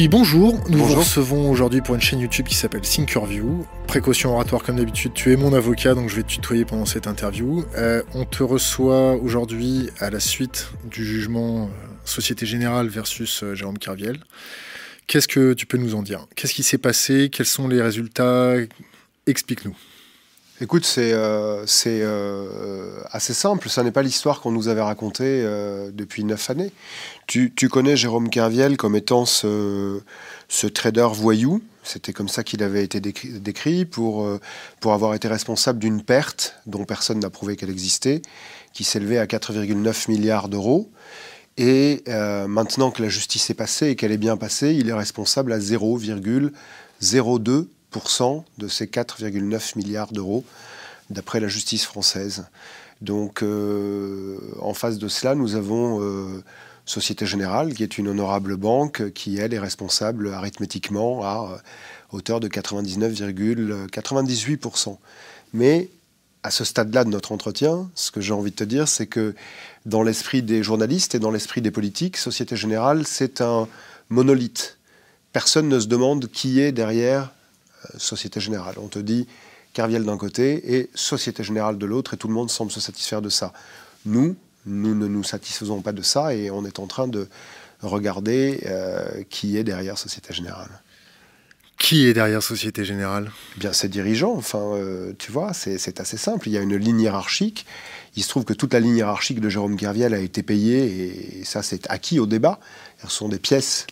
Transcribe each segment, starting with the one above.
Koubi, bonjour. Nous vous recevons aujourd'hui pour une chaîne YouTube qui s'appelle Thinkerview. Précaution oratoire comme d'habitude, tu es mon avocat, donc je vais te tutoyer pendant cette interview. Euh, on te reçoit aujourd'hui à la suite du jugement euh, Société Générale versus euh, Jérôme Carviel. Qu'est-ce que tu peux nous en dire? Qu'est-ce qui s'est passé? Quels sont les résultats? Explique-nous. Écoute, c'est euh, euh, assez simple. Ça n'est pas l'histoire qu'on nous avait racontée euh, depuis neuf années. Tu, connais Jérôme Kerviel comme étant ce, trader voyou. C'était comme ça qu'il avait été décrit, pour, pour avoir été responsable d'une perte dont personne n'a prouvé qu'elle existait, qui s'élevait à 4,9 milliards d'euros. Et maintenant que la justice est passée et qu'elle est bien passée, il est responsable à 0,02 de ces 4,9 milliards d'euros, d'après la justice française. Donc, euh, en face de cela, nous avons euh, Société Générale, qui est une honorable banque, qui, elle, est responsable arithmétiquement à euh, hauteur de 99,98%. Mais à ce stade-là de notre entretien, ce que j'ai envie de te dire, c'est que dans l'esprit des journalistes et dans l'esprit des politiques, Société Générale, c'est un monolithe. Personne ne se demande qui est derrière Société Générale. On te dit Carviel d'un côté et Société Générale de l'autre, et tout le monde semble se satisfaire de ça. Nous, nous ne nous satisfaisons pas de ça, et on est en train de regarder euh, qui est derrière Société Générale. Qui est derrière Société Générale? Eh Bien, ses dirigeants. Enfin, euh, tu vois, c'est assez simple. Il y a une ligne hiérarchique. Il se trouve que toute la ligne hiérarchique de Jérôme Kerviel a été payée, et ça, c'est acquis au débat. Ce sont des pièces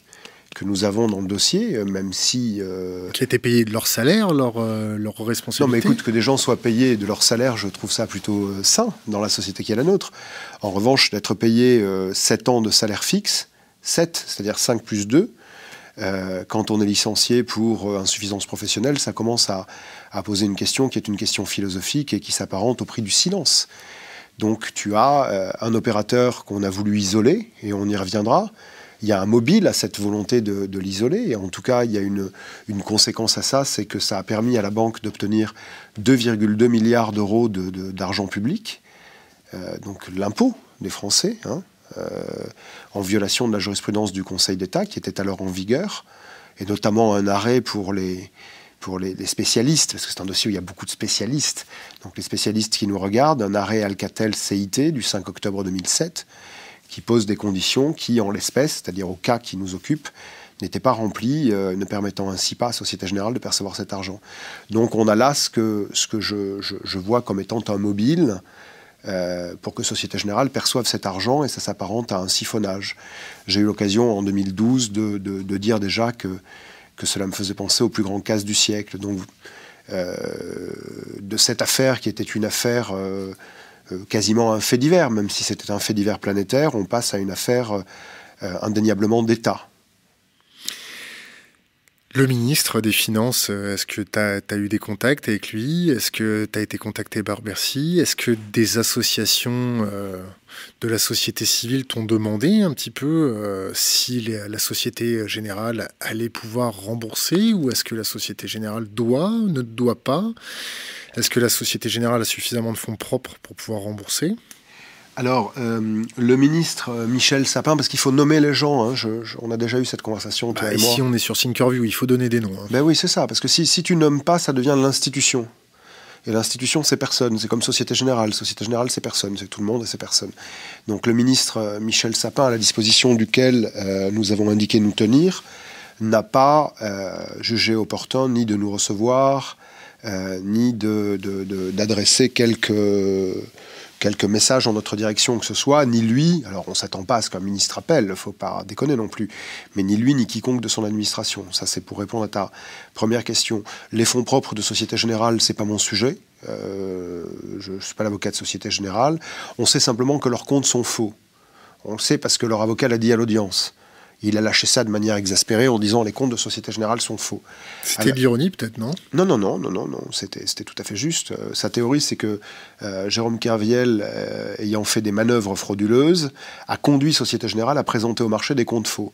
que nous avons dans le dossier, euh, même si... Euh, qui étaient payés de leur salaire, leur, euh, leur responsabilité Non, mais écoute, que des gens soient payés de leur salaire, je trouve ça plutôt sain dans la société qui est la nôtre. En revanche, d'être payé 7 ans de salaire fixe, 7, c'est-à-dire 5 plus 2, quand on est licencié pour insuffisance professionnelle, ça commence à, à, poser une question qui est une question philosophique et qui s'apparente au prix du silence. Donc tu as un opérateur qu'on a voulu isoler, et on y reviendra, il y a un mobile à cette volonté de, l'isoler. Et en tout cas, il y a une, conséquence à ça, c'est que ça a permis à la banque d'obtenir 2,2 milliards d'euros d'argent public, euh, donc l'impôt des Français, hein, euh, en violation de la jurisprudence du Conseil d'État qui était alors en vigueur, et notamment un arrêt pour les, les, spécialistes, parce que c'est un dossier où il y a beaucoup de spécialistes. Donc les spécialistes qui nous regardent, un arrêt Alcatel CIT du 5 octobre 2007, qui pose des conditions qui, en l'espèce, c'est-à-dire au cas qui nous occupe, n'étaient pas remplies, euh, ne permettant ainsi pas à Société Générale de percevoir cet argent. Donc on a là ce que, je, vois comme étant un mobile euh, pour que Société Générale perçoive cet argent et ça s'apparente à un siphonnage. J'ai eu l'occasion en 2012 de, dire déjà que, cela me faisait penser au plus grand casse du siècle. Donc euh, de cette affaire qui était une affaire quasiment un fait divers, même si c'était un fait divers planétaire, on passe à une affaire euh, indéniablement d'État. Le ministre des Finances, euh, est-ce que tu as, eu des contacts avec lui? Est-ce que tu as été contacté par Bercy? Est-ce que des associations de la société civile t'ont demandé un petit peu si la Société Générale allait pouvoir rembourser ou est-ce que la Société Générale doit, ne doit pas? Est-ce que la Société Générale a suffisamment de fonds propres pour pouvoir rembourser? Alors, euh, le ministre euh, Michel Sapin, parce qu'il faut nommer les gens, hein, on a déjà eu cette conversation, toi bah, et on est sur Thinkerview, il faut donner des noms. Hein. Ben oui, c'est ça, parce que si, si tu nommes pas, ça devient l'institution. Et l'institution, c'est personne. C'est comme Société Générale. Société Générale, c'est personne. C'est tout le monde et c'est personne. Donc le ministre euh, Michel Sapin, à la disposition duquel nous avons indiqué nous tenir, n'a pas jugé opportun ni de nous recevoir, euh, ni d'adresser de, quelques, quelques messages en notre direction que ce soit, ni lui, alors on s'attend pas à ce qu'un ministre appelle, il faut pas déconner non plus, mais ni lui ni quiconque de son administration. Ça c'est pour répondre à ta première question. Les fonds propres de Société Générale, c'est pas mon sujet. Euh, je ne suis pas l'avocat de Société Générale. On sait simplement que leurs comptes sont faux. On le sait parce que leur avocat l'a dit à l'audience. Il a lâché ça de manière exaspérée en disant les comptes de Société Générale sont faux. C'était l'ironie peut-être, non? Non, non, non, non, non, non. C'était, tout à fait juste. Euh, sa théorie, c'est que euh, Jérôme Kerviel, euh, ayant fait des manœuvres frauduleuses, a conduit Société Générale à présenter au marché des comptes faux.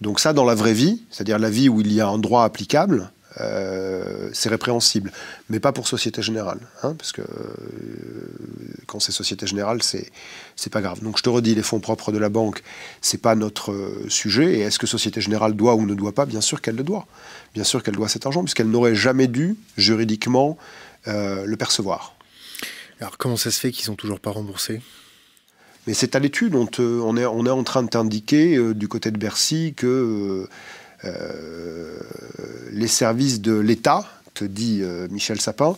Donc ça, dans la vraie vie, c'est-à-dire la vie où il y a un droit applicable, c'est répréhensible, mais pas pour Société Générale, hein, parce que quand c'est Société Générale, c'est c'est pas grave. Donc je te redis, les fonds propres de la banque, c'est pas notre euh, sujet. Et est-ce que Société Générale doit ou ne doit pas? Bien sûr qu'elle le doit. Bien sûr qu'elle doit cet argent, puisqu'elle n'aurait jamais dû juridiquement euh, le percevoir. Alors comment ça se fait qu'ils sont toujours pas remboursés Mais c'est à l'étude. On, on, est, on est en train de t'indiquer du côté de Bercy que les services de l'État, te dit Michel Sapin,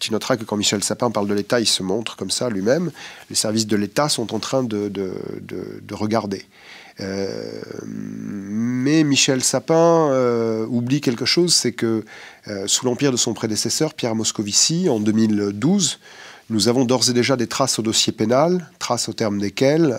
tu noteras que quand Michel Sapin parle de l'État, il se montre comme ça lui-même. Les services de l'État sont en train de, de, regarder. Euh, mais Michel Sapin euh, oublie quelque chose, c'est que euh, sous l'empire de son prédécesseur, Pierre Moscovici, en 2012, nous avons d'ores et déjà des traces au dossier pénal, traces au terme desquelles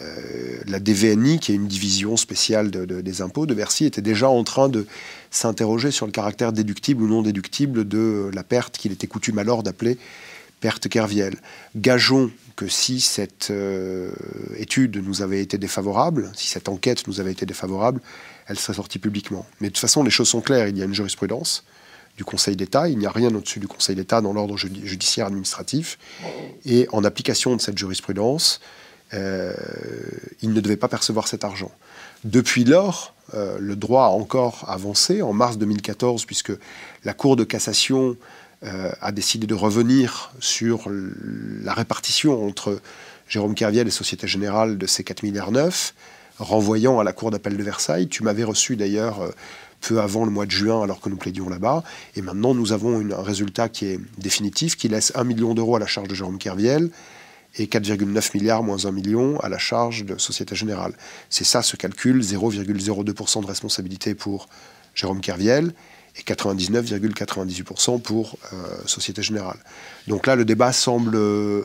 euh, la DVNI, qui est une division spéciale des impôts de Bercy, était déjà en train de s'interroger sur le caractère déductible ou non déductible de la perte qu'il était coutume alors d'appeler perte Kerviel. Gageons que si cette euh, étude nous avait été défavorable, si cette enquête nous avait été défavorable, elle serait sortie publiquement. Mais de toute façon, les choses sont claires. Il y a une jurisprudence du Conseil d'État. Il n'y a rien au-dessus du Conseil d'État dans l'ordre judiciaire administratif. Et en application de cette jurisprudence, euh, il ne devait pas percevoir cet argent. Depuis lors, euh, le droit a encore avancé en mars 2014, puisque la Cour de cassation euh, a décidé de revenir sur la répartition entre Jérôme Kerviel et Société Générale de ces 4 milliards 9, renvoyant à la Cour d'appel de Versailles. Tu m'avais reçu d'ailleurs peu avant le mois de juin, alors que nous plaidions là-bas. Et maintenant, nous avons un résultat qui est définitif, qui laisse 1 million d'euros à la charge de Jérôme Kerviel et 4,9 milliards moins 1 million à la charge de Société Générale. C'est ça ce calcul, 0,02% de responsabilité pour Jérôme Kerviel et 99,98% pour euh, Société Générale. Donc là, le débat semble euh,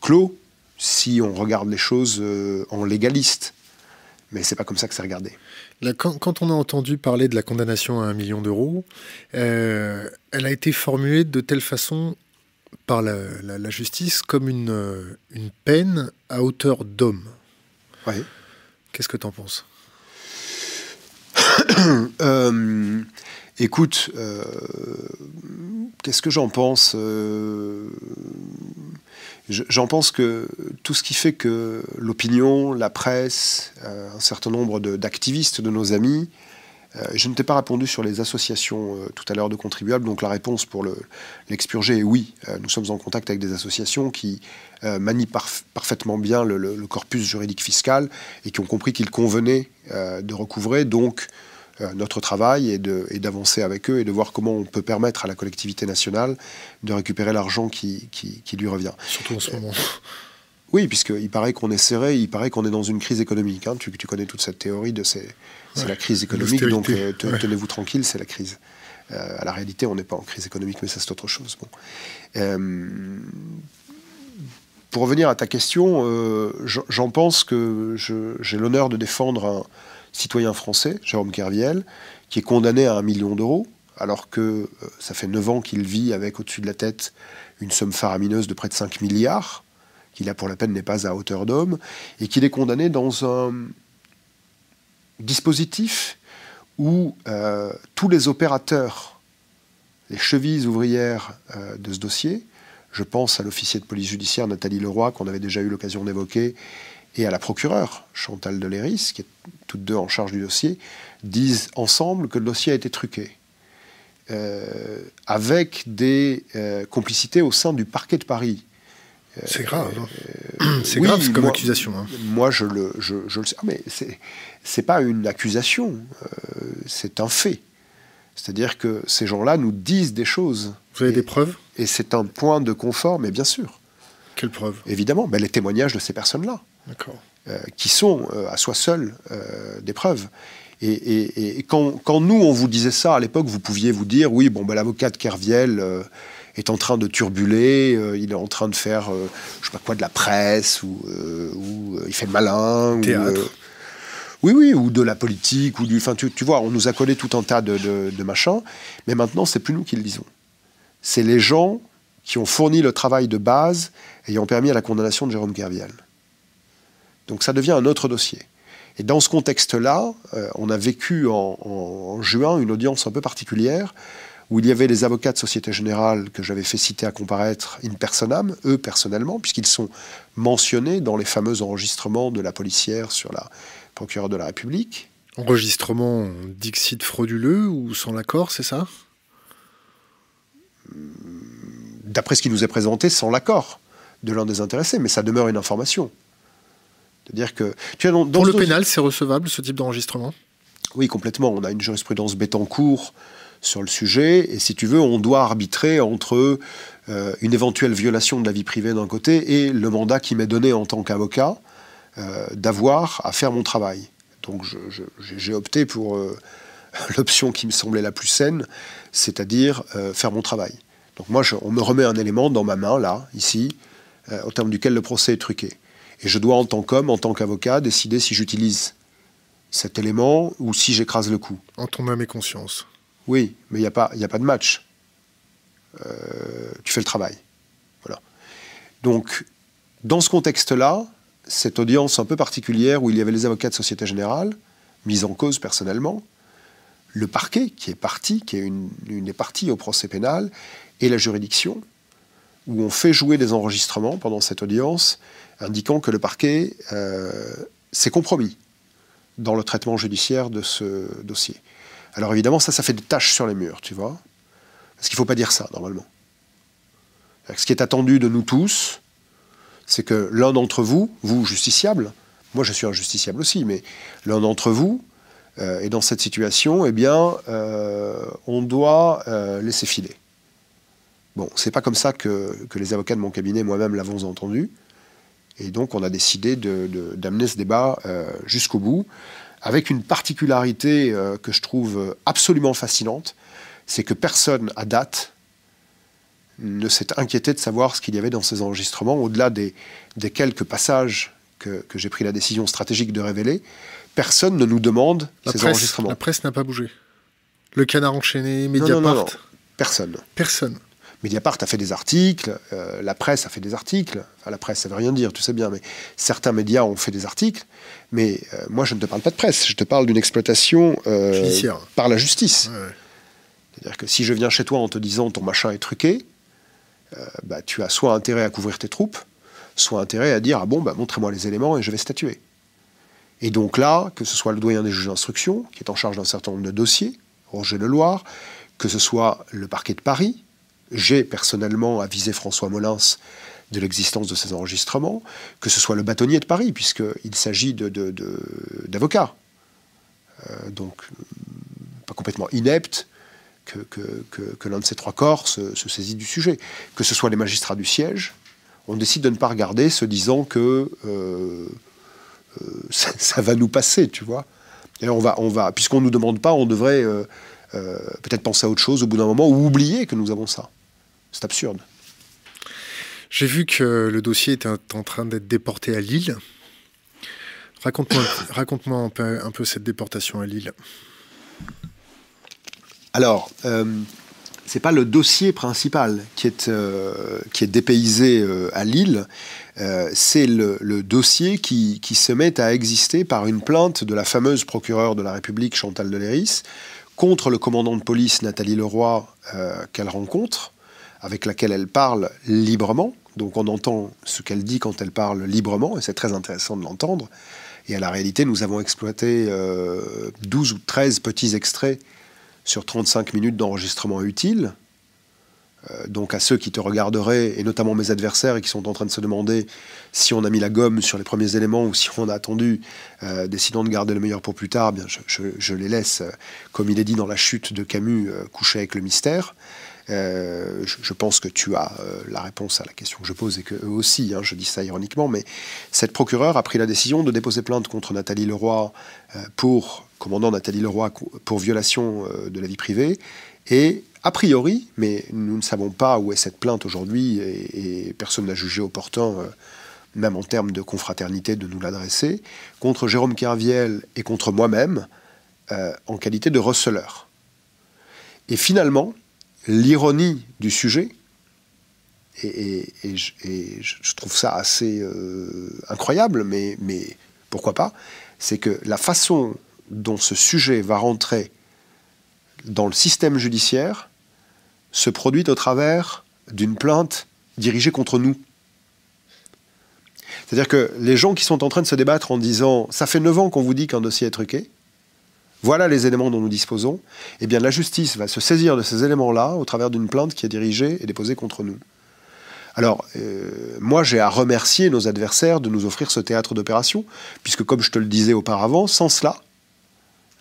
clos si on regarde les choses euh, en légaliste. Mais c'est pas comme ça que c'est regardé. quand, on a entendu parler de la condamnation à un million d'euros, elle a été formulée de telle façon par la, justice comme une, euh, une, peine à hauteur d'homme. Qu'est-ce que tu en penses? Euh, Écoute, euh, qu'est-ce que j'en pense J'en pense que tout ce qui fait que l'opinion, la presse, un certain nombre d'activistes de, nos amis euh, je ne t'ai pas répondu sur les associations euh, tout à l'heure de contribuables, donc la réponse pour l'expurger est oui. Euh, nous sommes en contact avec des associations qui manient parfaitement bien le, corpus juridique fiscal et qui ont compris qu'il convenait de recouvrer. Donc, notre travail est d'avancer avec eux et de voir comment on peut permettre à la collectivité nationale de récupérer l'argent qui, lui revient. Surtout en ce moment. Oui, puisqu'il paraît qu'on est serré, il paraît qu'on est dans une crise économique. Hein. Tu, tu, connais toute cette théorie de ces, c'est la crise économique, donc euh, tenez-vous tranquille, c'est la crise. Euh, à la réalité, on n'est pas en crise économique, mais ça c'est autre chose. Bon. Euh, pour revenir à ta question, j'en pense que j'ai l'honneur de défendre un citoyen français, Jérôme Kerviel, qui est condamné à un million d'euros, alors que ça fait 9 ans qu'il vit avec au-dessus de la tête une somme faramineuse de près de 5 milliards, qu'il a pour la peine n'est pas à hauteur d'homme, et qu'il est condamné dans un, dispositif où euh, tous les opérateurs, les chevilles ouvrières euh, de ce dossier, je pense à l'officier de police judiciaire Nathalie Leroy, qu'on avait déjà eu l'occasion d'évoquer, et à la procureure Chantal Deléris, qui est toutes deux en charge du dossier, disent ensemble que le dossier a été truqué. Euh, avec des complicités au sein du parquet de Paris. C'est grave. Hein. c'est grave comme accusation. Hein. Moi, je le, je, je le sais. Ah, mais c'est pas une accusation, euh, c'est un fait. C'est-à-dire que ces gens-là nous disent des choses. Vous avez des preuves? Et c'est un point de confort, mais bien sûr. Quelles preuves? Évidemment, ben, les témoignages de ces personnes-là. D'accord. Euh, qui sont euh, à soi seuls des preuves. Et, quand, quand, nous, on vous disait ça à l'époque, vous pouviez vous dire oui, bon, ben, l'avocat de Kerviel est en train de turbuler, il est en train de faire, je sais pas quoi, de la presse, ou, ou il fait le malin. Théâtre. Oui, oui, ou de la politique, ou du. Enfin, tu, vois, on nous a collé tout un tas de, machins, mais maintenant, c'est plus nous qui le disons. C'est les gens qui ont fourni le travail de base ayant permis à la condamnation de Jérôme Kerviel. Donc ça devient un autre dossier. Et dans ce contexte-là, euh, on a vécu en, juin une audience un peu particulière où il y avait les avocats de Société Générale que j'avais fait citer à comparaître in personam, eux personnellement, puisqu'ils sont mentionnés dans les fameux enregistrements de la policière sur la procureure de la République. Enregistrement dixit frauduleux ou sans l'accord, c'est ça? D'après ce qui nous est présenté, sans l'accord de l'un des intéressés, mais ça demeure une information. C'est-à-dire que tu dans, pour le pénal, c'est recevable ce type d'enregistrement? Oui, complètement. On a une jurisprudence cours sur le sujet, et si tu veux, on doit arbitrer entre euh, une éventuelle violation de la vie privée d'un côté et le mandat qui m'est donné en tant qu'avocat euh, d'avoir à faire mon travail. Donc j'ai opté pour euh, l'option qui me semblait la plus saine, c'est-à-dire faire mon travail. Donc moi, on me remet un élément dans ma main, là, ici, au terme duquel le procès est truqué. Et je dois, en tant qu'homme, en tant qu'avocat, décider si j'utilise cet élément ou si j'écrase le coup. En ton âme et conscience. Oui, mais il n'y a, pas, de match. Euh, tu fais le travail. Donc, dans ce contexte-là, cette audience un peu particulière où il y avait les avocats de Société Générale, mis en cause personnellement, le parquet qui est parti, qui est une, une des parties au procès pénal, et la juridiction, où on fait jouer des enregistrements pendant cette audience, indiquant que le parquet euh, s'est compromis dans le traitement judiciaire de ce dossier. Alors évidemment, ça, ça fait des taches sur les murs, tu vois. Parce qu'il ne faut pas dire ça, normalement. Ce qui est attendu de nous tous, c'est que l'un d'entre vous, vous, justiciable, moi je suis un justiciable aussi, mais l'un d'entre vous euh, est dans cette situation, eh bien, euh, on doit laisser filer. Bon, c'est pas comme ça que, les avocats de mon cabinet, moi-même, l'avons entendu. Et donc, on a décidé d'amener ce débat euh, jusqu'au bout, avec une particularité euh, que je trouve absolument fascinante, c'est que personne, à date, ne s'est inquiété de savoir ce qu'il y avait dans ces enregistrements, au-delà des, quelques passages que, j'ai pris la décision stratégique de révéler. Personne ne nous demande ces enregistrements. La presse n'a pas bougé. Le canard enchaîné, Mediapart. non, non, Personne. Personne. Mediapart a fait des articles, euh, la presse a fait des articles. Enfin, la presse, ça veut rien dire, tu sais bien, mais certains médias ont fait des articles. Mais euh, moi, je ne te parle pas de presse, je te parle d'une exploitation euh, par la justice. C'est-à-dire que si je viens chez toi en te disant ton machin est truqué, bah, tu as soit intérêt à couvrir tes troupes, soit intérêt à dire ah bon, bah, montrez-moi les éléments et je vais statuer. Et donc là, que ce soit le doyen des juges d'instruction, qui est en charge d'un certain nombre de dossiers, Roger Leloir, que ce soit le parquet de Paris, j'ai personnellement avisé François Molins de l'existence de ces enregistrements, que ce soit le bâtonnier de Paris, puisqu'il s'agit d'avocats. Euh, donc, pas complètement ineptes, que, l'un de ces trois corps se, saisit du sujet. Que ce soit les magistrats du siège, on décide de ne pas regarder, se disant que euh, euh, ça, va nous passer, tu vois. Et on va, on va, puisqu'on ne nous demande pas, on devrait peut-être penser à autre chose au bout d'un moment, ou oublier que nous avons ça. C'est absurde. J'ai vu que le dossier était en train d'être déporté à Lille. Raconte-moi raconte un, peu, cette déportation à Lille. Alors, euh, c'est pas le dossier principal qui est, euh, qui est dépaysé euh, à Lille, euh, c'est le, dossier qui, qui, se met à exister par une plainte de la fameuse procureure de la République, Chantal Deléris, contre le commandant de police, Nathalie Leroy, qu'elle rencontre, avec laquelle elle parle librement. Donc on entend ce qu'elle dit quand elle parle librement, et c'est très intéressant de l'entendre. Et à la réalité, nous avons exploité 12 euh, ou 13 petits extraits sur 35 minutes d'enregistrement utile. Euh, donc à ceux qui te regarderaient, et notamment mes adversaires, et qui sont en train de se demander si on a mis la gomme sur les premiers éléments ou si on a attendu, euh, décidant de garder le meilleur pour plus tard, bien je, les laisse, comme il est dit dans la chute de Camus, coucher avec le mystère. Euh, je, pense que tu as euh, la réponse à la question que je pose et que eux aussi, hein, je dis ça ironiquement, mais cette procureure a pris la décision de déposer plainte contre Nathalie Leroy euh, pour, commandant Nathalie Leroy, pour violation de la vie privée. Et a priori, mais nous ne savons pas où est cette plainte aujourd'hui et, personne n'a jugé opportun, même en termes de confraternité, de nous l'adresser, contre Jérôme Kerviel et contre moi-même, en qualité de receleur. Et finalement, l'ironie du sujet, et, je, trouve ça assez euh, incroyable, mais, mais pourquoi pas, c'est que la façon dont ce sujet va rentrer dans le système judiciaire se produit au travers d'une plainte dirigée contre nous. C'est-à-dire que les gens qui sont en train de se débattre en disant ça fait 9 ans qu'on vous dit qu'un dossier est truqué, voilà les éléments dont nous disposons, eh bien la justice va se saisir de ces éléments-là au travers d'une plainte qui est dirigée et déposée contre nous. Alors, euh, moi, j'ai à remercier nos adversaires de nous offrir ce théâtre d'opération, puisque, comme je te le disais auparavant, sans cela,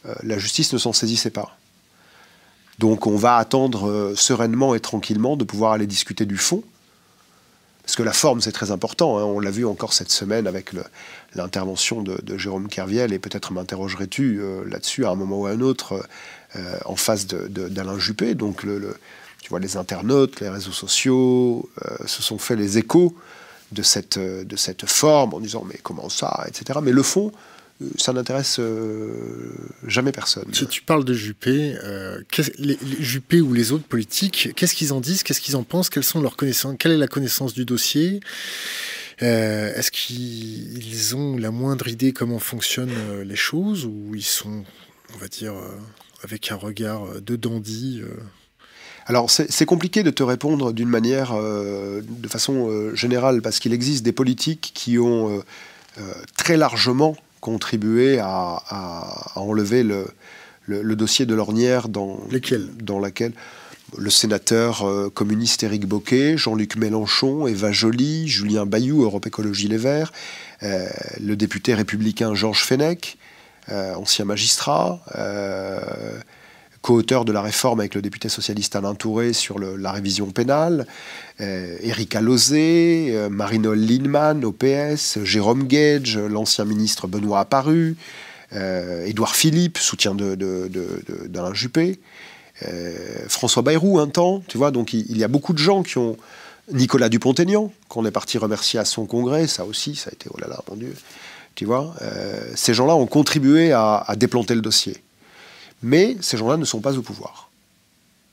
euh, la justice ne s'en saisissait pas. Donc, on va attendre euh, sereinement et tranquillement de pouvoir aller discuter du fond, parce que la forme, c'est très important. Hein. On l'a vu encore cette semaine avec l'intervention de, Jérôme Kerviel, et peut-être m'interrogerais-tu là-dessus à un moment ou à un autre en face d'Alain Juppé. Donc, tu vois, les internautes, les réseaux sociaux euh, se sont fait les échos de cette, euh, de cette forme en disant mais comment ça, etc. Mais le fond, euh, ça n'intéresse jamais personne. Si tu parles de Juppé, les, Juppé ou les autres politiques, qu'est-ce qu'ils en disent, qu'est-ce qu'ils en pensent, quelles sont leurs connaissances, quelle est la connaissance du dossier Est-ce qu'ils ont la moindre idée comment fonctionnent les choses ou ils sont, on va dire, avec un regard de dandy alors c'est compliqué de te répondre d'une manière, euh, de façon euh, générale, parce qu'il existe des politiques qui ont euh, très largement contribué à, enlever le, dossier de l'ornière dans, dans laquelle le sénateur communiste Éric Boquet, Jean-Luc Mélenchon, Eva Joly, Julien Bayou, Europe Écologie Les Verts, le député républicain Georges Fenech, ancien magistrat, co-auteur de la réforme avec le député socialiste Alain Touré sur la révision pénale, euh, Erika Lozé, euh, Marinol Lindemann, OPS, Jérôme Gage, l'ancien ministre Benoît Apparu, euh, Édouard Philippe, soutien d'Alain Juppé, François Bayrou un temps, tu vois, donc il, y a beaucoup de gens qui ont... Nicolas Dupont-Aignan, qu'on est parti remercier à son congrès, ça aussi, ça a été, oh là là, mon Dieu, tu vois, ces gens-là ont contribué à déplanter le dossier. Mais ces gens-là ne sont pas au pouvoir.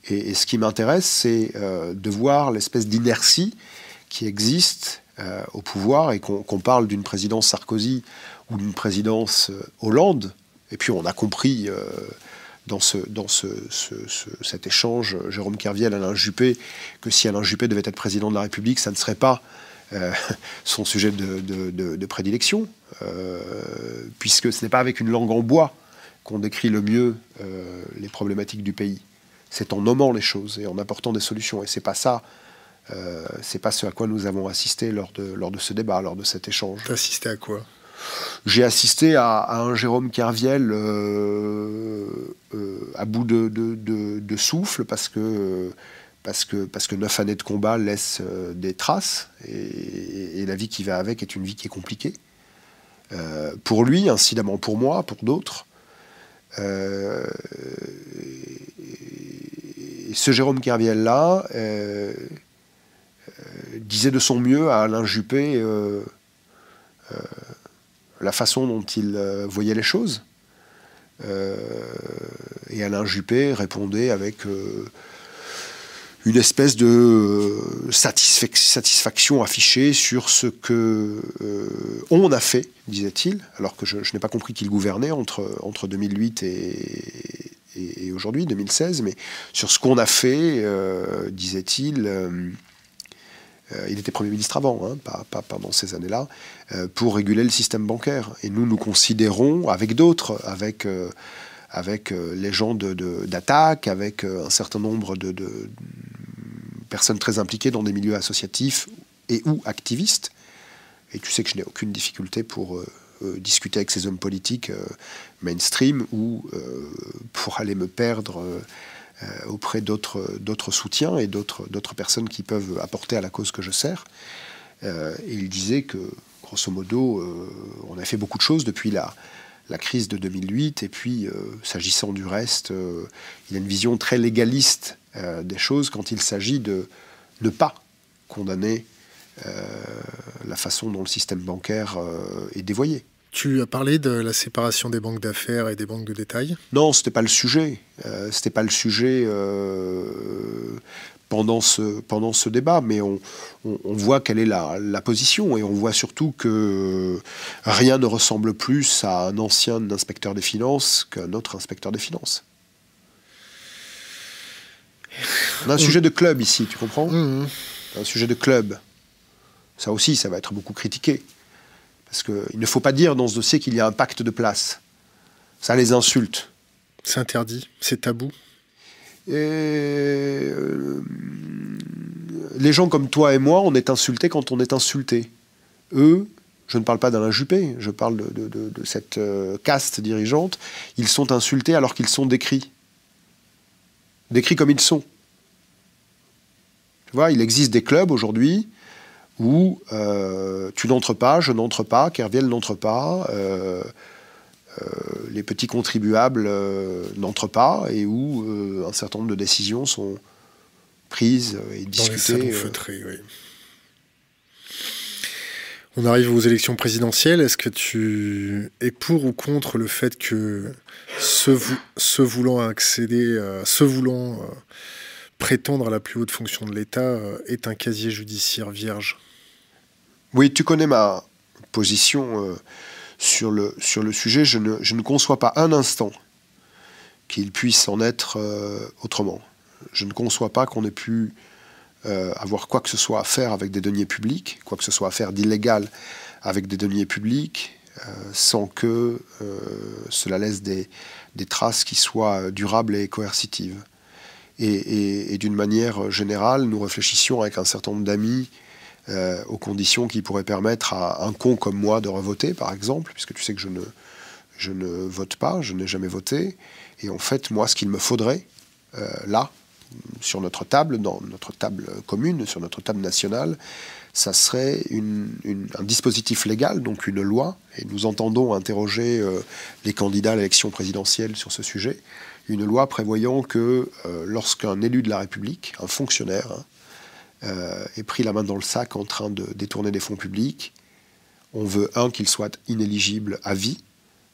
Et, ce qui m'intéresse, c'est euh, de voir l'espèce d'inertie qui existe euh, au pouvoir et qu'on parle d'une présidence Sarkozy ou d'une présidence euh, Hollande. Et puis on a compris dans, ce, dans ce, cet échange, Jérôme Kerviel, Alain Juppé, que si Alain Juppé devait être président de la République, ça ne serait pas son sujet de prédilection, puisque ce n'est pas avec une langue en bois qu'on décrit le mieux euh, les problématiques du pays. C'est en nommant les choses et en apportant des solutions. Et c'est pas ça, euh, c'est pas ce à quoi nous avons assisté lors de, lors de ce débat, lors de cet échange. T'as assisté à quoi? J'ai assisté à, un Jérôme Kerviel euh, à bout de, de, souffle parce que parce que, parce que neuf années de combat laissent des traces et, et, la vie qui va avec est une vie qui est compliquée. pour lui, incidemment pour moi, pour d'autres. Euh, ce Jérôme Kerviel-là euh, euh, disait de son mieux à Alain Juppé la façon dont il voyait les choses. et Alain Juppé répondait avec une espèce de euh, satisfaction affichée sur ce que euh, on a fait, disait-il, alors que je, n'ai pas compris qu'il gouvernait entre, entre 2008 et, aujourd'hui, 2016, mais sur ce qu'on a fait, euh, disait-il, il était Premier ministre avant, hein, pas, pendant ces années-là, pour réguler le système bancaire. Et nous, nous considérons, avec d'autres, avec avec les gens d'attaque, avec un certain nombre de, personnes très impliquées dans des milieux associatifs et ou activistes. Et tu sais que je n'ai aucune difficulté pour euh, euh, discuter avec ces hommes politiques euh, mainstream ou pour aller me perdre auprès d'autres soutiens et d'autres personnes qui peuvent apporter à la cause que je sers. et il disait que, grosso modo, on a fait beaucoup de choses depuis la, la crise de 2008. Et puis, s'agissant du reste, il a une vision très légaliste euh, des choses quand il s'agit de ne pas condamner euh, la façon dont le système bancaire euh, est dévoyé. Tu as parlé de la séparation des banques d'affaires et des banques de détail? Non, ce n'était pas le sujet. Ce c'était pas le sujet pendant ce, pendant ce débat, mais on, voit quelle est la, la, position et on voit surtout que rien ne ressemble plus à un ancien inspecteur des finances qu'un autre inspecteur des finances. On a un sujet de club ici, tu comprends Mmh. Un sujet de club. Ça aussi, ça va être beaucoup critiqué. Parce qu'il ne faut pas dire dans ce dossier qu'il y a un pacte de place. Ça les insulte. C'est interdit, c'est tabou. Et euh, les gens comme toi et moi, on est insultés quand on est insulté. Eux, je ne parle pas d'Alain Juppé, je parle de, de- de- de cette euh, caste dirigeante, ils sont insultés alors qu'ils sont décrits. Décrits comme ils sont. Tu vois, il existe des clubs aujourd'hui où euh, tu n'entres pas, je n'entre pas, Kerviel n'entre pas, euh, euh, les petits contribuables n'entrent pas, et où un certain nombre de décisions sont prises et Dans les salons discutées. feutrés, oui. On arrive aux élections présidentielles. Est-ce que tu es pour ou contre le fait que ceux, vou- ceux voulant accéder, euh, ceux voulant euh, prétendre à la plus haute fonction de l'État euh, aient un casier judiciaire vierge? Oui, tu connais ma position sur, le, sujet. Je ne, conçois pas un instant qu'il puisse en être autrement. Je ne conçois pas qu'on ait pu euh, avoir quoi que ce soit à faire avec des deniers publics, quoi que ce soit à faire d'illégal avec des deniers publics, euh, sans que euh, cela laisse des, traces qui soient durables et coercitives. Et, d'une manière générale, nous réfléchissions avec un certain nombre d'amis aux conditions qui pourraient permettre à un con comme moi de revoter, par exemple, puisque tu sais que je ne, vote pas, je n'ai jamais voté. Et en fait, moi, ce qu'il me faudrait, là, sur notre table, dans notre table commune, sur notre table nationale, ça serait un dispositif légal, donc une loi, et nous entendons interroger euh, les candidats à l'élection présidentielle sur ce sujet, une loi prévoyant que euh, lorsqu'un élu de la République, un fonctionnaire, hein, euh, est pris la main dans le sac en train de détourner des fonds publics, on veut, un, qu'il soit inéligible à vie.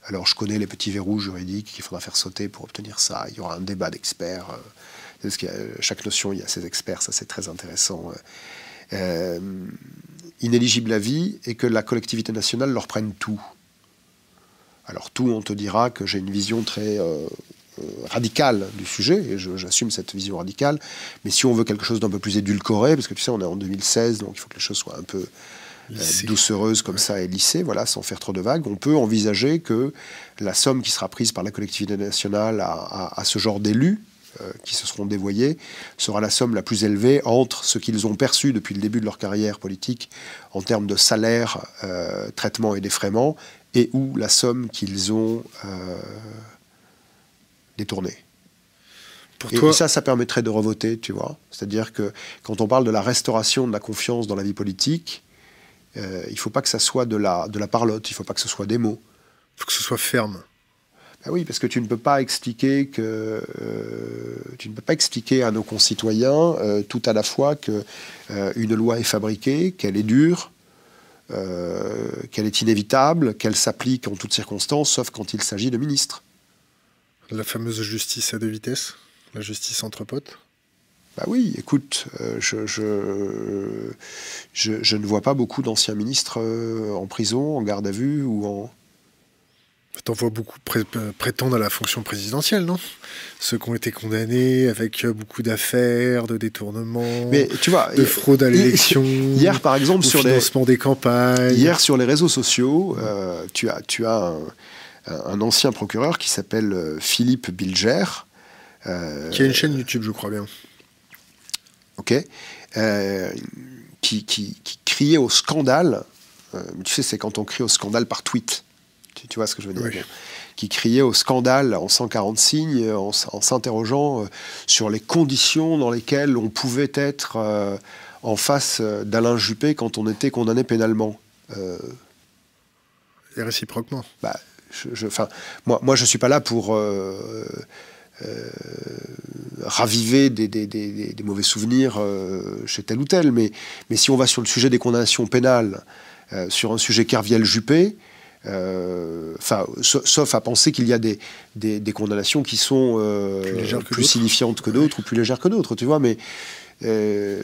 Alors, je connais les petits verrous juridiques qu'il faudra faire sauter pour obtenir ça. Il y aura un débat d'experts. Euh, parce qu'il y a- chaque notion, il y a ses experts, ça c'est très intéressant. Euh, inéligible à vie et que la collectivité nationale leur prenne tout. Alors tout, on te dira que j'ai une vision très euh, euh, radicale du sujet, et je- j'assume cette vision radicale, mais si on veut quelque chose d'un peu plus édulcoré, parce que tu sais, on est en 2016, donc il faut que les choses soient un peu euh, doucereuses comme ça et lissées, voilà, sans faire trop de vagues, on peut envisager que la somme qui sera prise par la collectivité nationale à, à- à ce genre d'élus, euh, qui se seront dévoyés, sera la somme la plus élevée entre ce qu'ils ont perçu depuis le début de leur carrière politique en termes de salaire, euh, traitement et défraiement, et ou la somme qu'ils ont euh, détournée. Pour Et, toi, et ça, ça permettrait de revoter, tu vois. C'est-à-dire que quand on parle de la restauration de la confiance dans la vie politique, euh, il ne faut pas que ça soit de la, de la parlotte, il ne faut pas que ce soit des mots. faut que ce soit ferme. Ben oui, parce que tu ne peux pas expliquer que euh, tu ne peux pas expliquer à nos concitoyens euh, tout à la fois que euh, une loi est fabriquée, qu'elle est dure, qu'elle est inévitable, qu'elle s'applique en toutes circonstances, sauf quand il s'agit de ministres. La fameuse justice à deux vitesses, la justice entre potes. Bah oui, écoute, euh, je, je, je, je ne vois pas beaucoup d'anciens ministres euh, en prison, en garde à vue ou en. T'en vois beaucoup pré- euh, prétendre à la fonction présidentielle, non? Ceux qui ont été condamnés avec euh, beaucoup d'affaires, de détournements, Mais tu vois, de fraude à l'élection, hier par exemple au sur les financement des campagnes. hier sur les réseaux sociaux, euh, tu as tu as un, ancien procureur qui s'appelle Philippe Bilger. euh, Qui a une chaîne YouTube, je crois bien. ok, euh, qui, qui, qui criait au scandale. tu sais, c'est quand on crie au scandale par tweet. Tu, tu vois ce que je veux dire Oui. Qui criait au scandale en 140 signes, euh, en, s'interrogeant euh, sur les conditions dans lesquelles on pouvait être euh, en face d'Alain Juppé quand on était condamné pénalement. Euh, Et réciproquement. bah, je, je- moi, moi, je suis pas là pour euh, euh, raviver des, des- des- des- des mauvais souvenirs euh, chez tel ou tel, mais, mais si on va sur le sujet des condamnations pénales, euh, sur un sujet Kerviel-Juppé, enfin, sa- sauf à penser qu'il y a des, des, des condamnations qui sont euh, Plus que plus signifiantes que d'autres ou plus légères que d'autres, tu vois, mais euh,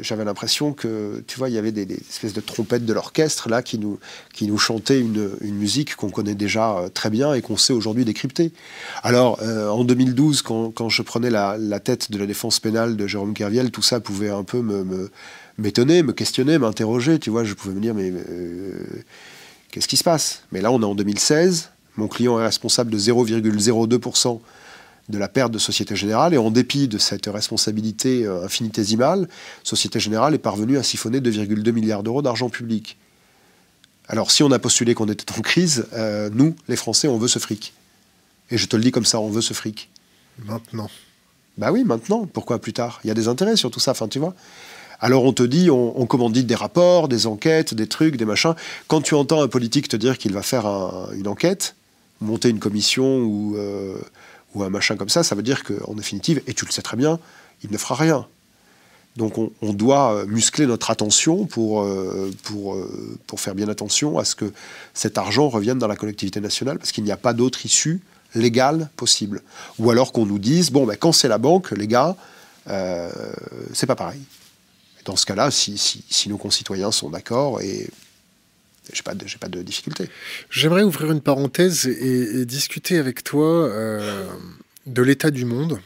j'avais l'impression que, tu vois, il y avait des, espèces de trompettes de l'orchestre là qui nous, qui nous chantaient une, musique qu'on connaît déjà euh, très bien et qu'on sait aujourd'hui décrypter. Alors, euh, en 2012, quand, quand je prenais la, la, tête de la défense pénale de Jérôme Kerviel, tout ça pouvait un peu me, m'étonner, me, questionner, m'interroger. Tu vois, je pouvais me dire, mais euh, qu'est-ce qui se passe? Mais là, on est en 2016. Mon client est responsable de 0,02% de la perte de Société Générale. Et en dépit de cette responsabilité euh, infinitésimale, Société Générale est parvenue à siphonner 2,2 milliards d'euros d'argent public. Alors si on a postulé qu'on était en crise, euh, nous, les Français, on veut ce fric. Et je te le dis comme ça, on veut ce fric. Maintenant. Bah oui, maintenant. Pourquoi plus tard? Il y a des intérêts sur tout ça, enfin tu vois. Alors on te dit, on, commandite des rapports, des enquêtes, des trucs, des machins. Quand tu entends un politique te dire qu'il va faire une enquête, monter une commission ou, euh, ou un machin comme ça, ça veut dire qu'en définitive, et tu le sais très bien, il ne fera rien. Donc on, doit euh, muscler notre attention euh, pour faire bien attention à ce que cet argent revienne dans la collectivité nationale, parce qu'il n'y a pas d'autre issue légale possible. Ou alors qu'on nous dise, bon, ben, quand c'est la banque, les gars, c'est pas pareil. Dans ce cas-là, si, nos concitoyens sont d'accord, et j'ai pas, de, pas de difficulté. J'aimerais ouvrir une parenthèse et, discuter avec toi de l'état du monde.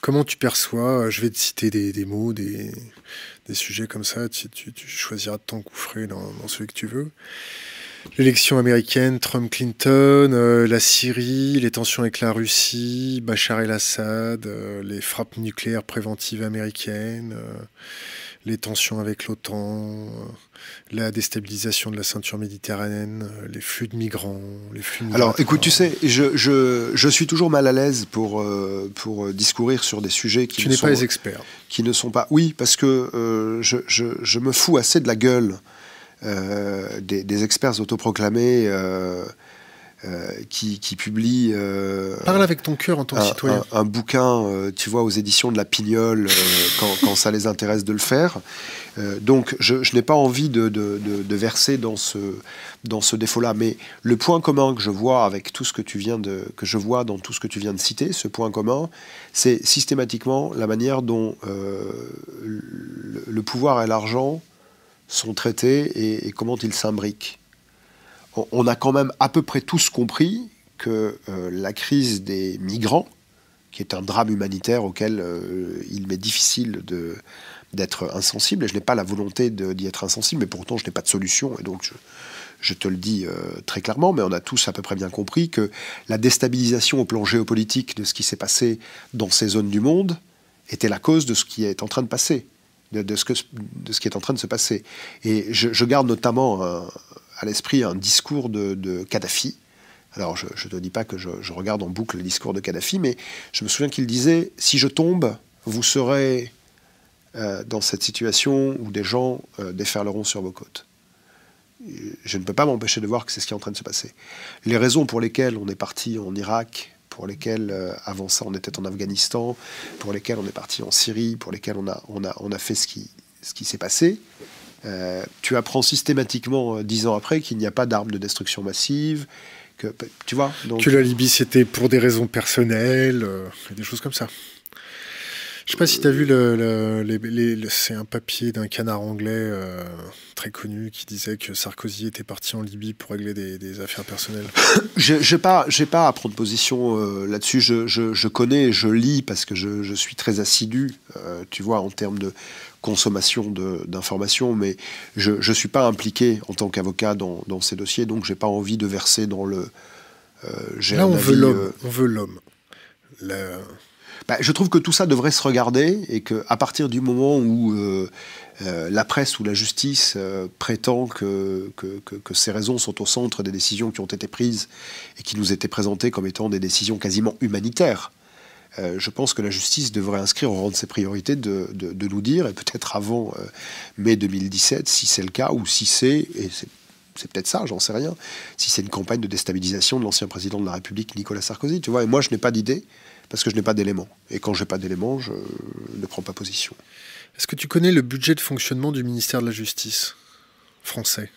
Comment tu perçois, je vais te citer des, mots, des, sujets comme ça, tu, choisiras de t'engouffrer dans, dans celui que tu veux. L'élection américaine, Trump-Clinton, euh, la Syrie, les tensions avec la Russie, Bachar el-Assad, euh, les frappes nucléaires préventives américaines, euh, les tensions avec l'OTAN, la déstabilisation de la ceinture méditerranéenne, les flux de migrants, les flux Alors écoute, tu sais, je, je, je, suis toujours mal à l'aise pour, pour discourir sur des sujets qui tu ne sont... pas les experts. Qui ne sont pas... Oui, parce que je, je, je, me fous assez de la gueule des, des, experts autoproclamés euh, qui, publie. Euh, Parle avec ton cœur en tant que citoyen. Un, bouquin, euh, tu vois, aux éditions de la Pignole, quand, ça les intéresse de le faire. donc, je, n'ai pas envie de, de, verser dans ce, dans ce défaut-là. Mais le point commun que je vois avec tout ce que tu viens de, que je vois dans tout ce que tu viens de citer, ce point commun, c'est systématiquement la manière dont le, pouvoir et l'argent sont traités et, comment ils s'imbriquent on a quand même à peu près tous compris que euh, la crise des migrants, qui est un drame humanitaire auquel euh, il m'est difficile d'être insensible, et je n'ai pas la volonté d'y être insensible, mais pourtant je n'ai pas de solution, et donc je, te le dis euh, très clairement, mais on a tous à peu près bien compris que la déstabilisation au plan géopolitique de ce qui s'est passé dans ces zones du monde était la cause de ce qui est en train de passer. De, ce, que, de ce qui est en train de se passer. Et je, garde notamment un, à l'esprit un discours de, Kadhafi. Alors, je ne te dis pas que je, regarde en boucle le discours de Kadhafi, mais je me souviens qu'il disait Si je tombe, vous serez euh, dans cette situation où des gens euh, déferleront sur vos côtes. Je ne peux pas m'empêcher de voir que c'est ce qui est en train de se passer. Les raisons pour lesquelles on est parti en Irak, pour lesquelles euh, avant ça on était en Afghanistan, pour lesquelles on est parti en Syrie, pour lesquelles on a, on a, on a fait ce qui, ce qui s'est passé, euh, tu apprends systématiquement euh, dix ans après qu'il n'y a pas d'armes de destruction massive, que tu vois. Donc... Que la Libye c'était pour des raisons personnelles, des choses comme ça. Je sais pas si tu as vu le, c'est un papier d'un canard anglais très connu qui disait que Sarkozy était parti en Libye pour régler des, affaires personnelles. Je n'ai pas, pas à prendre position là-dessus. Je, je, je, connais, je lis parce que je, je suis très assidu, tu vois, en termes de consommation d'informations, mais je ne suis pas impliqué en tant qu'avocat dans, dans, ces dossiers, donc j'ai pas envie de verser dans le. Euh, Là, on, veut l'homme. Euh, on veut l'homme. Bah, je trouve que tout ça devrait se regarder et qu'à partir du moment où euh, la presse ou la justice prétend que, ces raisons sont au centre des décisions qui ont été prises et qui nous étaient présentées comme étant des décisions quasiment humanitaires, euh, je pense que la justice devrait inscrire au rang de ses priorités de, nous dire, et peut-être avant euh, mai 2017, si c'est le cas, ou si c'est, et c'est peut-être ça, j'en sais rien, si c'est une campagne de déstabilisation de l'ancien président de la République, Nicolas Sarkozy. Tu vois, et moi, je n'ai pas d'idée, parce que je n'ai pas d'éléments. Et quand je n'ai pas d'éléments, je ne prends pas position. Est-ce que tu connais le budget de fonctionnement du ministère de la Justice français?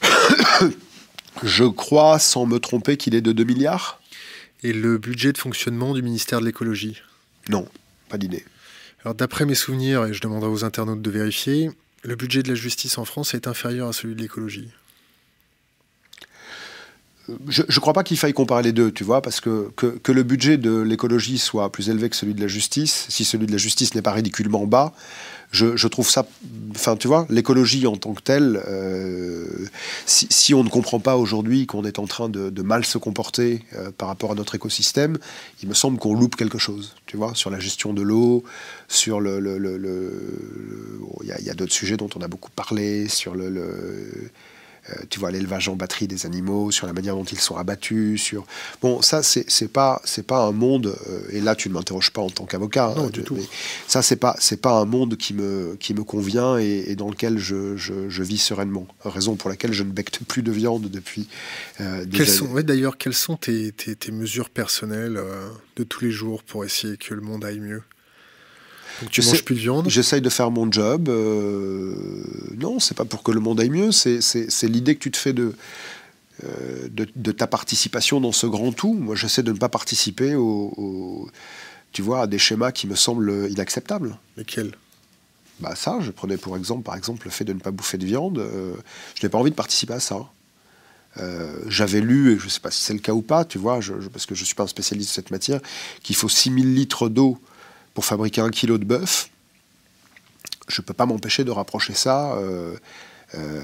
Je crois, sans me tromper, qu'il est de 2 milliards et le budget de fonctionnement du ministère de l'écologie? Non, pas d'idée. Alors d'après mes souvenirs, et je demanderai aux internautes de vérifier, le budget de la justice en France est inférieur à celui de l'écologie je ne crois pas qu'il faille comparer les deux, tu vois, parce que, que, le budget de l'écologie soit plus élevé que celui de la justice, si celui de la justice n'est pas ridiculement bas, je, trouve ça. Enfin, tu vois, l'écologie en tant que telle, euh, si, on ne comprend pas aujourd'hui qu'on est en train de, mal se comporter euh, par rapport à notre écosystème, il me semble qu'on loupe quelque chose, tu vois, sur la gestion de l'eau, sur le. Il y a, d'autres sujets dont on a beaucoup parlé, sur le tu vois, l'élevage en batterie des animaux, sur la manière dont ils sont abattus, sur... Bon, ça, c'est pas, pas un monde, euh, et là, tu ne m'interroges pas en tant qu'avocat, non, hein, du tout. ça, c'est pas, pas un monde qui me, qui me convient et, dans lequel je, je, vis sereinement. Raison pour laquelle je ne becte plus de viande depuis euh, des sont, D'ailleurs, quelles sont tes, tes, tes mesures personnelles de tous les jours pour essayer que le monde aille mieux? Tu manges plus de viande J'essaye de faire mon job. Euh, non, c'est pas pour que le monde aille mieux, c'est l'idée que tu te fais de, euh, de, ta participation dans ce grand tout. Moi, j'essaie de ne pas participer au, tu vois, à des schémas qui me semblent inacceptables. Lesquels? Bah ça, je prenais pour exemple, par exemple, le fait de ne pas bouffer de viande. Euh, je n'ai pas envie de participer à ça. J'avais lu, et je ne sais pas si c'est le cas ou pas, tu vois, parce que je ne suis pas un spécialiste de cette matière, qu'il faut 6000 litres d'eau pour fabriquer un kilo de bœuf, je ne peux pas m'empêcher de rapprocher ça euh, euh,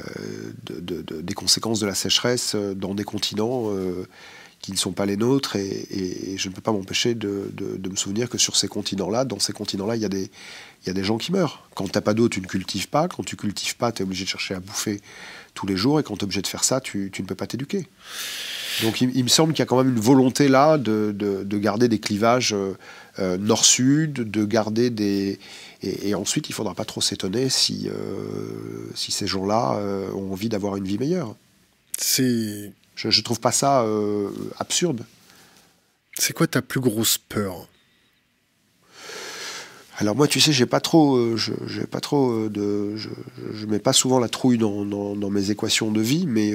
des conséquences de la sécheresse euh, dans des continents qui ne sont pas les nôtres, et, je ne peux pas m'empêcher de, me souvenir que sur ces continents-là, dans ces continents-là, il y, a des, gens qui meurent. Quand tu n'as pas d'eau, tu ne cultives pas. Quand tu cultives pas, tu es obligé de chercher à bouffer tous les jours, et quand tu es obligé de faire ça, tu, ne peux pas t'éduquer. Donc il, me semble qu'il y a quand même une volonté là de, garder des clivages euh, nord-sud, de garder des... Et, ensuite, il ne faudra pas trop s'étonner si, euh, si ces gens-là euh, ont envie d'avoir une vie meilleure. C'est... Je ne trouve pas ça absurde. C'est quoi ta plus grosse peur? Alors moi, tu sais, j'ai pas trop, je, j'ai pas trop de, je, je, mets pas souvent la trouille dans, dans, mes équations de vie, mais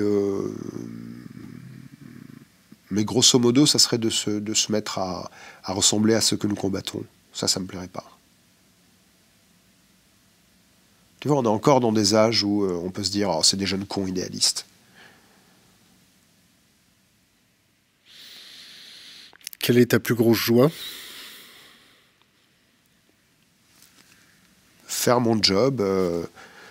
mais grosso modo, ça serait de se, de se mettre à, ressembler à ce que nous combattons. Ça, ça me plairait pas. Tu vois, on est encore dans des âges où euh, on peut se dire, oh, c'est des jeunes cons idéalistes. Quelle est ta plus grosse joie? Faire mon job. Euh,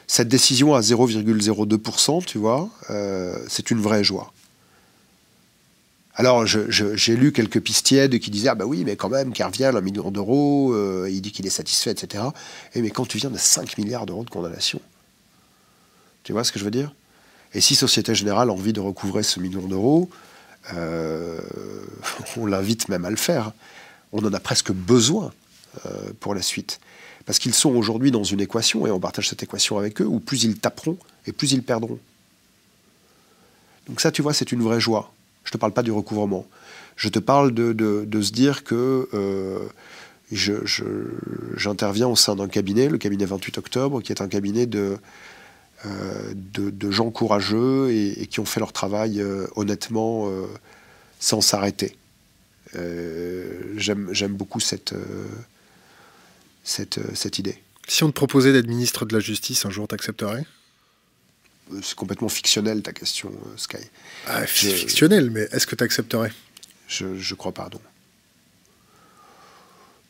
cette décision à 0,02%, tu vois, euh, c'est une vraie joie. Alors, j'ai lu quelques pistes tièdes qui disaient Ah, bah oui, mais quand même, Kerviel, un million d'euros, euh, il dit qu'il est satisfait, etc. Et mais quand tu viens de 5 milliards d'euros de condamnation, tu vois ce que je veux dire? Et si Société Générale a envie de recouvrer ce million d'euros, euh, on l'invite même à le faire. On en a presque besoin euh, pour la suite. Parce qu'ils sont aujourd'hui dans une équation, et on partage cette équation avec eux, où plus ils taperont et plus ils perdront. Donc ça, tu vois, c'est une vraie joie. Je ne te parle pas du recouvrement. Je te parle de, se dire que euh, j'interviens au sein d'un cabinet, le cabinet 28 octobre, qui est un cabinet de, euh, gens courageux et, qui ont fait leur travail euh, honnêtement sans s'arrêter. J'aime beaucoup cette, idée. Si on te proposait d'être ministre de la Justice, un jour, t'accepterais? C'est complètement fictionnel ta question, euh, Sky. Ah, fictionnel, mais est-ce que tu accepterais je, crois pas, non.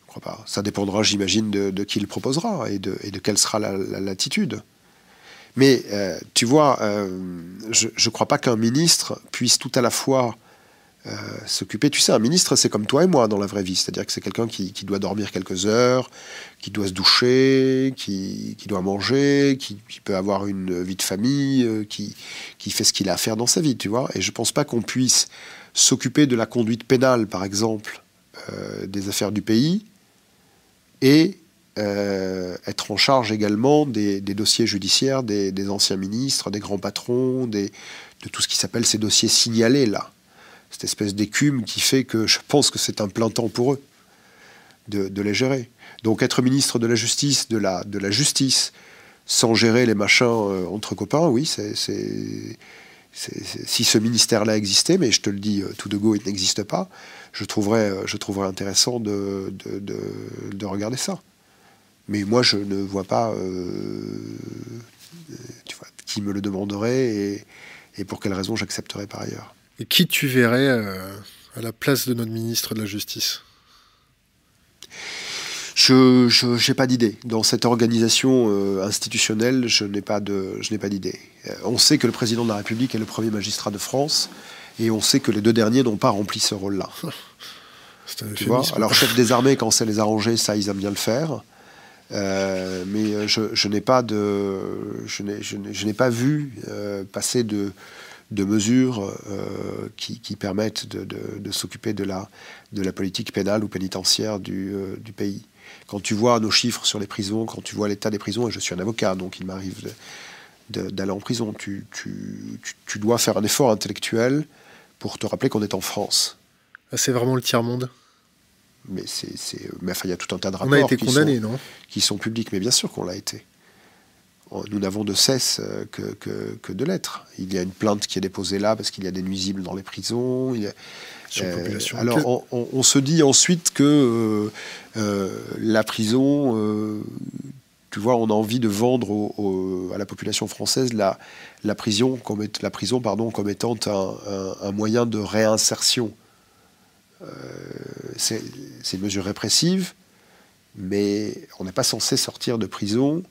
Je crois pas. Ça dépendra, j'imagine, de, qui le proposera et de, et de quelle sera la, latitude. Mais euh, tu vois, je ne crois pas qu'un ministre puisse tout à la fois euh, s'occuper. Tu sais, un ministre, c'est comme toi et moi dans la vraie vie. C'est-à-dire que c'est quelqu'un qui, doit dormir quelques heures, qui doit se doucher, qui, doit manger, qui, peut avoir une vie de famille, euh, qui, qui fait ce qu'il a à faire dans sa vie, tu vois. Et je pense pas qu'on puisse s'occuper de la conduite pénale, par exemple, euh, des affaires du pays, et être en charge également des, dossiers judiciaires des, des, anciens ministres, des grands patrons, des, de tout ce qui s'appelle ces dossiers signalés là cette espèce d'écume qui fait que je pense que c'est un plein temps pour eux de, les gérer. Donc être ministre de la justice, de la, justice, sans gérer les machins euh, entre copains, oui, c'est, si ce ministère-là existait, mais je te le dis euh, tout de go, il n'existe pas, je trouverais, euh, je trouverais intéressant de, de, regarder ça. Mais moi, je ne vois pas qui me le demanderait et, pour quelle raison j'accepterais par ailleurs. Et qui tu verrais à la place de notre ministre de la Justice? Je n'ai pas d'idée. Dans cette organisation euh, institutionnelle, je n'ai pas d'idée. Euh, on sait que le président de la République est le premier magistrat de France, et on sait que les deux derniers n'ont pas rempli ce rôle-là. tu vois? Alors, chef des armées, quand c'est les arranger, ça, ils aiment bien le faire. Euh, mais je, n'ai pas de, je n'ai pas vu passer de, de mesures qui, permettent de, s'occuper de la, de la politique pénale ou pénitentiaire du, du pays. Quand tu vois nos chiffres sur les prisons, quand tu vois l'état des prisons, et je suis un avocat, donc il m'arrive d'aller en prison, tu, dois faire un effort intellectuel pour te rappeler qu'on est en France. Ah, c'est vraiment le tiers-monde? Mais c'est, enfin, il y a tout un tas de rapports. On a été condamnés, non? Qui sont publics, mais bien sûr qu'on l'a été. Nous n'avons de cesse euh, que, que, de l'être. Il y a une plainte qui est déposée là parce qu'il y a des nuisibles dans les prisons. Il y a, euh, alors, on, se dit ensuite que euh, euh, la prison, tu vois, on a envie de vendre à la population française la, la, prison, comme, la prison pardon, comme étant un, moyen de réinsertion. c'est une mesure répressive, mais on n'est pas censé sortir de prison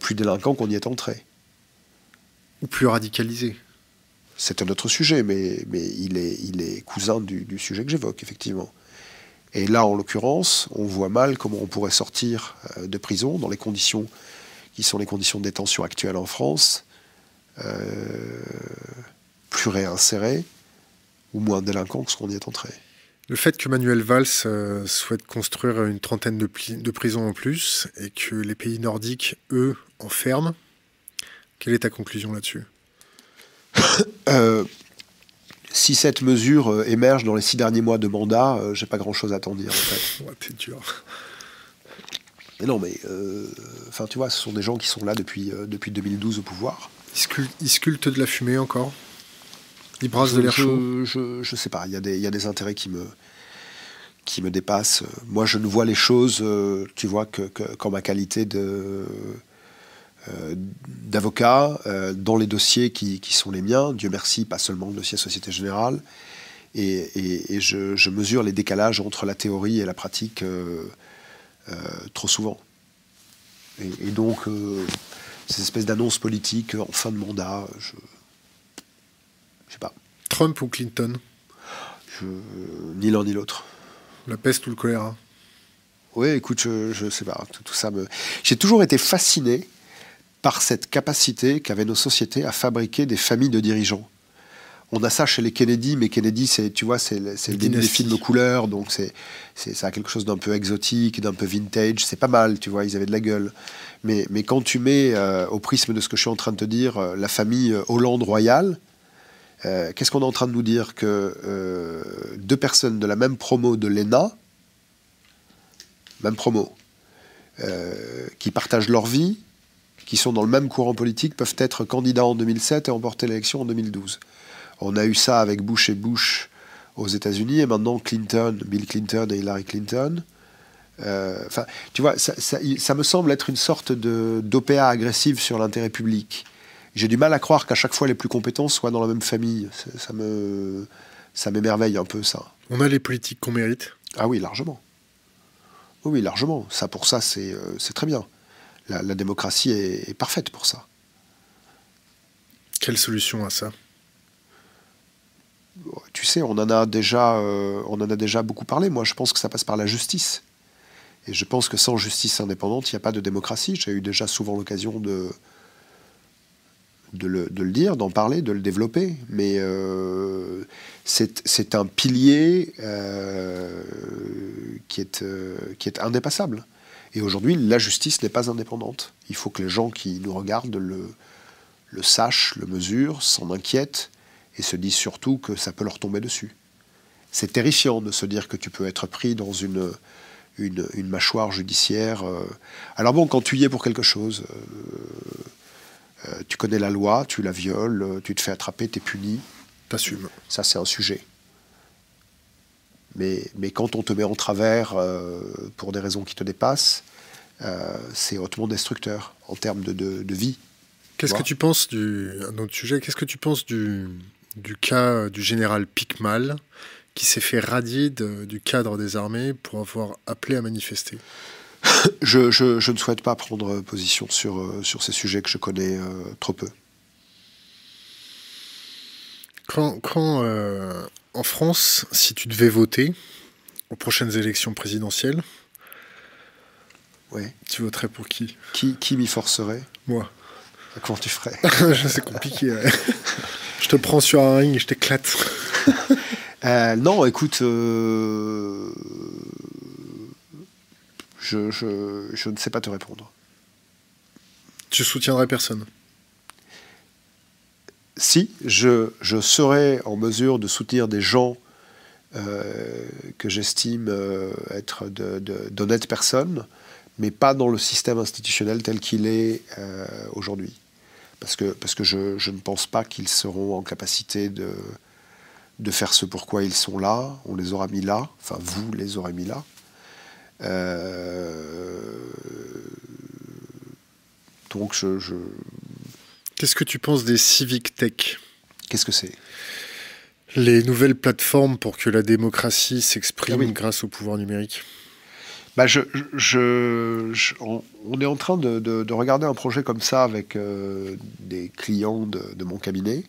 plus délinquant qu'on y est entré. Ou plus radicalisé c'est un autre sujet, mais, mais il, est, il est cousin du, sujet que j'évoque, effectivement. Et là, en l'occurrence, on voit mal comment on pourrait sortir euh, de prison dans les conditions qui sont les conditions de détention actuelles en France, euh, plus réinséré ou moins délinquant que ce qu'on y est entré. Le fait que Manuel Valls euh, souhaite construire une trentaine de, de, prisons en plus et que les pays nordiques, eux, en ferment, quelle est ta conclusion là-dessus? Euh, si cette mesure euh, émerge dans les six derniers mois de mandat, j'ai pas grand-chose à t'en dire. En fait. ouais, dur. Mais non, mais enfin, tu vois, ce sont des gens qui sont là depuis depuis 2012 au pouvoir. Ils sculptent, de la fumée encore? Ils brassent de l'air chaud. Je, je, sais pas. Il y a des il y a des intérêts qui me qui me dépassent. Moi, je ne vois les choses, tu vois, que, qu'en ma qualité de euh, d'avocats euh, dans les dossiers qui, sont les miens, Dieu merci, pas seulement le dossier Société Générale, et, je, mesure les décalages entre la théorie et la pratique euh, trop souvent. Et, donc, ces espèces d'annonces politiques en fin de mandat, je ne sais pas. Trump ou Clinton? Ni l'un ni l'autre. La peste ou le choléra? Oui, écoute, je, ne sais pas. tout ça me. J'ai toujours été fasciné par cette capacité qu'avaient nos sociétés à fabriquer des familles de dirigeants. On a ça chez les Kennedy, mais Kennedy, c'est, tu vois, c'est, le début des films couleurs, donc c'est, c'est, ça a quelque chose d'un peu exotique, d'un peu vintage. C'est pas mal, tu vois, ils avaient de la gueule. Mais, mais quand tu mets euh, au prisme de ce que je suis en train de te dire, euh, la famille euh, Hollande royale, qu'est-ce qu'on est en train de nous dire Que deux personnes de la même promo de l'ENA, même promo, qui partagent leur vie, qui sont dans le même courant politique peuvent être candidats en 2007 et remporter l'élection en 2012. On a eu ça avec Bush et Bush aux États-Unis et maintenant Clinton, Bill Clinton et Hillary Clinton. Euh, enfin, tu vois, ça, me semble être une sorte d'OPA agressive sur l'intérêt public. J'ai du mal à croire qu'à chaque fois les plus compétents soient dans la même famille. Ça, me, ça m'émerveille un peu ça. On a les politiques qu'on mérite. Ah oui, largement. Oui, largement. Ça, pour ça, c'est euh, très bien la, démocratie est, parfaite pour ça. Quelle solution à ça? Tu sais, on en, a déjà, euh, on en a déjà beaucoup parlé. Moi, je pense que ça passe par la justice. Et je pense que sans justice indépendante, il n'y a pas de démocratie. J'ai eu déjà souvent l'occasion de, de le, dire, d'en parler, de le développer. Mais euh, c'est un pilier euh, qui, est, qui est indépassable. Et aujourd'hui, la justice n'est pas indépendante. Il faut que les gens qui nous regardent le, le sachent, le mesurent, s'en inquiètent et se disent surtout que ça peut leur tomber dessus. C'est terrifiant de se dire que tu peux être pris dans une, une, mâchoire judiciaire. Euh. Alors bon, quand tu y es pour quelque chose, euh, euh, tu connais la loi, tu la violes, tu te fais attraper, tu es puni. T'assumes. Ça, c'est un sujet. Mais, mais, quand on te met en travers pour des raisons qui te dépassent, c'est hautement destructeur en termes de, vie. Qu'est-ce que tu penses du un autre sujet Qu'est-ce que tu penses du, du cas du général Picmal qui s'est fait radier du cadre des armées pour avoir appelé à manifester? Je, je, ne souhaite pas prendre position sur, euh, sur ces sujets que je connais euh, trop peu. Quand, quand euh, en France, si tu devais voter aux prochaines élections présidentielles, ouais. tu voterais pour qui? Qui, qui m'y forcerait? Moi. Comment tu ferais? C'est compliqué. je te prends sur un ring et je t'éclate. non, écoute, je, je, ne sais pas te répondre. Tu soutiendrais personne? Si, je, je, serais en mesure de soutenir des gens euh, que j'estime euh, être d'honnêtes personnes, mais pas dans le système institutionnel tel qu'il est euh, aujourd'hui. Parce que, parce que je, je ne pense pas qu'ils seront en capacité de, de faire ce pourquoi ils sont là. On les aura mis là, enfin vous les aurez mis là. Euh, donc je, Qu'est-ce que tu penses des civic tech? Qu'est-ce que c'est? Les nouvelles plateformes pour que la démocratie s'exprime ah grâce au pouvoir numérique? Bah je, je, on, est en train de, regarder un projet comme ça avec euh, des clients de, mon cabinet,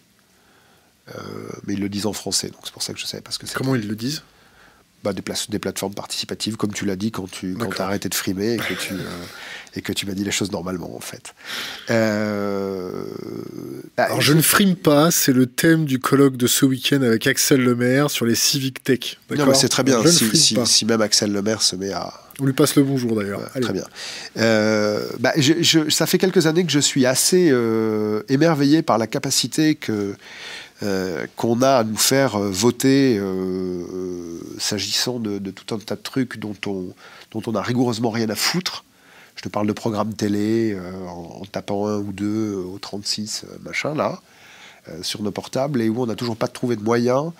euh, mais ils le disent en français, donc c'est pour ça que je sais pas ce que c'est. Comment ils le disent? Bah, des, des, plateformes participatives, comme tu l'as dit quand tu quand as arrêté de frimer et que tu, euh, et que tu m'as dit les choses normalement, en fait. Euh, bah, Alors, je ne frime pas, c'est le thème du colloque de ce week-end avec Axel Lemaire sur les civic tech. Non, mais c'est très bien, si, si, si, même Axel Lemaire se met à... On lui passe le bonjour d'ailleurs. très bien. Euh, bah, je, ça fait quelques années que je suis assez émerveillé par la capacité que euh, qu'on a à nous faire euh, voter euh, s'agissant de, tout un tas de trucs dont on, dont on rigoureusement rien à foutre. Je te parle de programmes télé en, tapant un ou deux au 36, machin, là, sur nos portables, et où on n'a toujours pas trouvé de moyen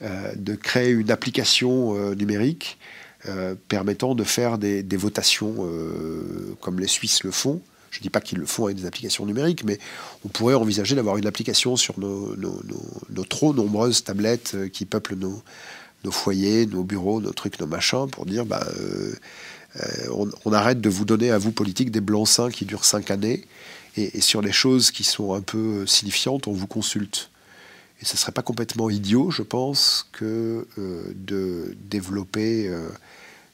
de créer une application numérique permettant de faire des, des votations comme les Suisses le font, je ne dis pas qu'ils le font avec des applications numériques, mais on pourrait envisager d'avoir une application sur nos, trop nombreuses tablettes euh, qui peuplent nos, foyers, nos bureaux, nos trucs, nos machins, pour dire bah, euh, euh, on, arrête de vous donner à vous, politiques, des blancs-seings qui durent cinq années, et, sur les choses qui sont un peu signifiantes, on vous consulte. Et ce ne serait pas complètement idiot, je pense, que de développer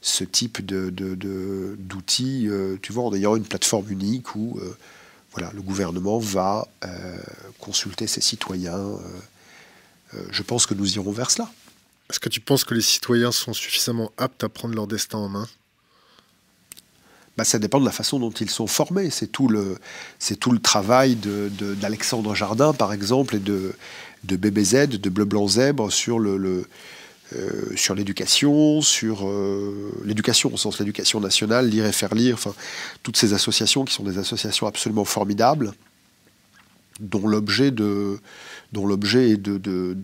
ce type d'outils, de, euh, tu vois, en ayant une plateforme unique où euh, voilà, le gouvernement va euh, consulter ses citoyens. je pense que nous irons vers cela. Est-ce que tu penses que les citoyens sont suffisamment aptes à prendre leur destin en main? Bah, ça dépend de la façon dont ils sont formés. C'est tout le, c'est tout le travail d'Alexandre Jardin, par exemple, et de, de BBZ, de Bleu Blanc Zèbre, sur le, le euh, sur l'éducation, sur euh, l'éducation au sens l'éducation nationale, lire et faire lire, toutes ces associations qui sont des associations absolument formidables, dont l'objet de dont l'objet est de, de,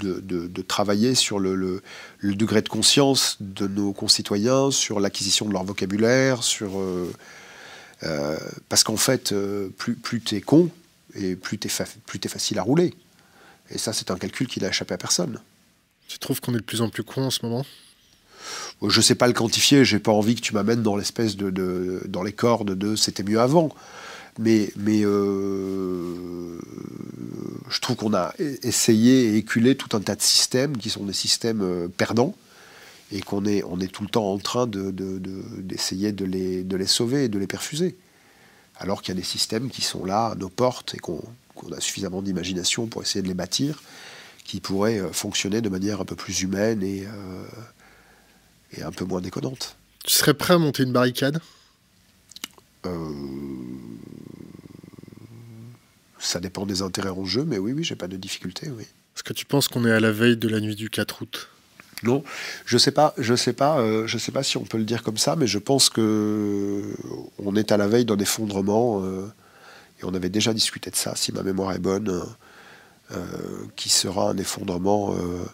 de, travailler sur le, le, degré de conscience de nos concitoyens, sur l'acquisition de leur vocabulaire, sur euh, parce qu'en fait plus plus t'es con et plus t'es facile à rouler. Et ça c'est un calcul qui n'a échappé à personne. Tu trouves qu'on est de plus en plus con en ce moment? Je ne sais pas le quantifier, j'ai pas envie que tu m'amènes dans l'espèce de, dans les cordes de c'était mieux avant. Mais, mais euh, je trouve qu'on a essayé et éculé tout un tas de systèmes qui sont des systèmes euh, perdants et qu'on est, on est tout le temps en train d'essayer de, les, de les sauver et de les perfuser. Alors qu'il y a des systèmes qui sont là à nos portes et qu'on a suffisamment d'imagination pour essayer de les bâtir qui pourrait euh, fonctionner de manière un peu plus humaine et, euh, et un peu moins déconnante. Tu serais prêt à monter une barricade? Euh, Ça dépend des intérêts en jeu, mais oui, oui, j'ai pas de difficulté, oui. Est-ce que tu penses qu'on est à la veille de la nuit du 4 août? Non, je sais pas, je sais pas, je sais pas si on peut le dire comme ça, mais je pense que on est à la veille d'un effondrement et on avait déjà discuté de ça, si ma mémoire est bonne, qui sera un effondrement euh,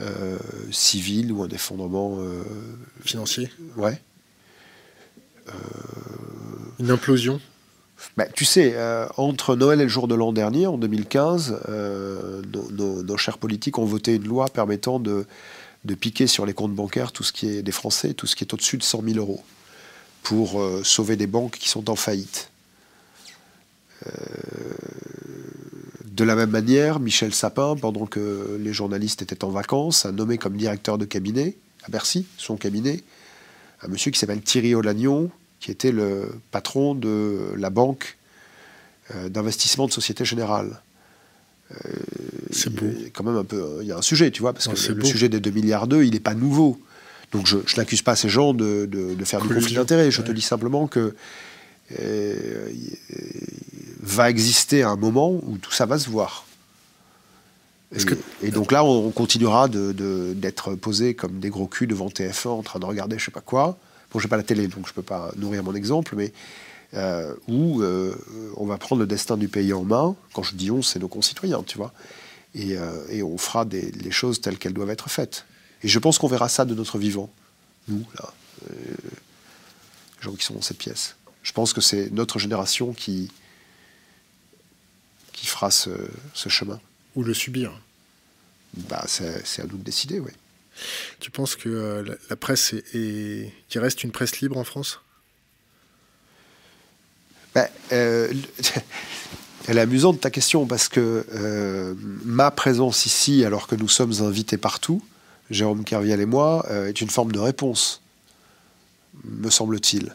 euh, civil ou un effondrement financier. Ouais. Une implosion bah, tu sais, euh, entre Noël et le jour de l'an dernier, en 2015, nos, chers politiques ont voté une loi permettant de, de, piquer sur les comptes bancaires tout ce qui est des Français, tout ce qui est au-dessus de 100 000 euros, pour sauver des banques qui sont en faillite. De la même manière, Michel Sapin, pendant que les journalistes étaient en vacances, a nommé comme directeur de cabinet, à Bercy, son cabinet, un monsieur qui s'appelle Thierry Olagnon, qui était le patron de la banque euh, d'investissement de Société Générale. Euh, c'est beau. quand même un peu, euh, il y a un sujet, tu vois, parce que le, sujet des 2 milliards d'eux, il n'est pas nouveau. Donc je, n'accuse pas ces gens de, faire du conflit d'intérêts. Je te dis simplement que va exister un moment où tout ça va se voir. Et, donc là, on continuera d'être posé comme des gros culs devant TF1 en train de regarder je sais pas quoi. Bon, j'ai pas la télé, donc je peux pas nourrir mon exemple, mais euh, où euh, on va prendre le destin du pays en main. Quand je dis on, c'est nos concitoyens, tu vois. Et, euh, on fera des, les choses telles qu'elles doivent être faites. Et je pense qu'on verra ça de notre vivant, nous, là, les gens qui sont dans cette pièce. Je pense que c'est notre génération qui, qui fera ce, chemin. Ou le subir. Bah, c'est à nous de décider, oui. Tu penses que euh, la, presse est, qu'il reste une presse libre en France? Ben, euh, Elle est amusante ta question parce que euh, ma présence ici, alors que nous sommes invités partout, Jérôme Kerviel et moi, est une forme de réponse, me semble-t-il.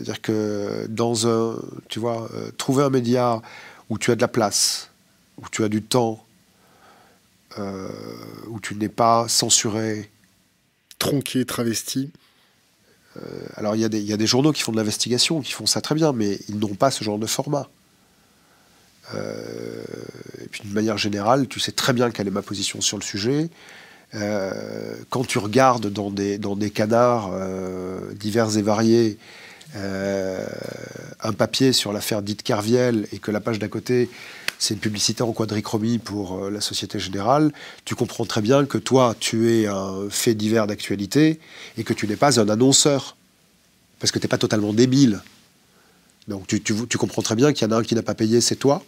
C'est-à-dire que dans un, tu vois, euh, trouver un média où tu as de la place, où tu as du temps, euh, où tu n'es pas censuré. Tronqué, travesti. Euh, alors il y, y, a des journaux qui font de l'investigation, qui font ça très bien, mais ils n'ont pas ce genre de format. et puis d'une manière générale, tu sais très bien quelle est ma position sur le sujet. Quand tu regardes dans des, dans des canards divers et variés euh, un papier sur l'affaire dite Carviel et que la page d'à côté, c'est une publicité en quadrichromie pour euh, la Société Générale, tu comprends très bien que toi, tu es un fait divers d'actualité et que tu n'es pas un annonceur. Parce que tu n'es pas totalement débile. Donc tu, tu comprends très bien qu'il y en a un qui n'a pas payé, c'est toi,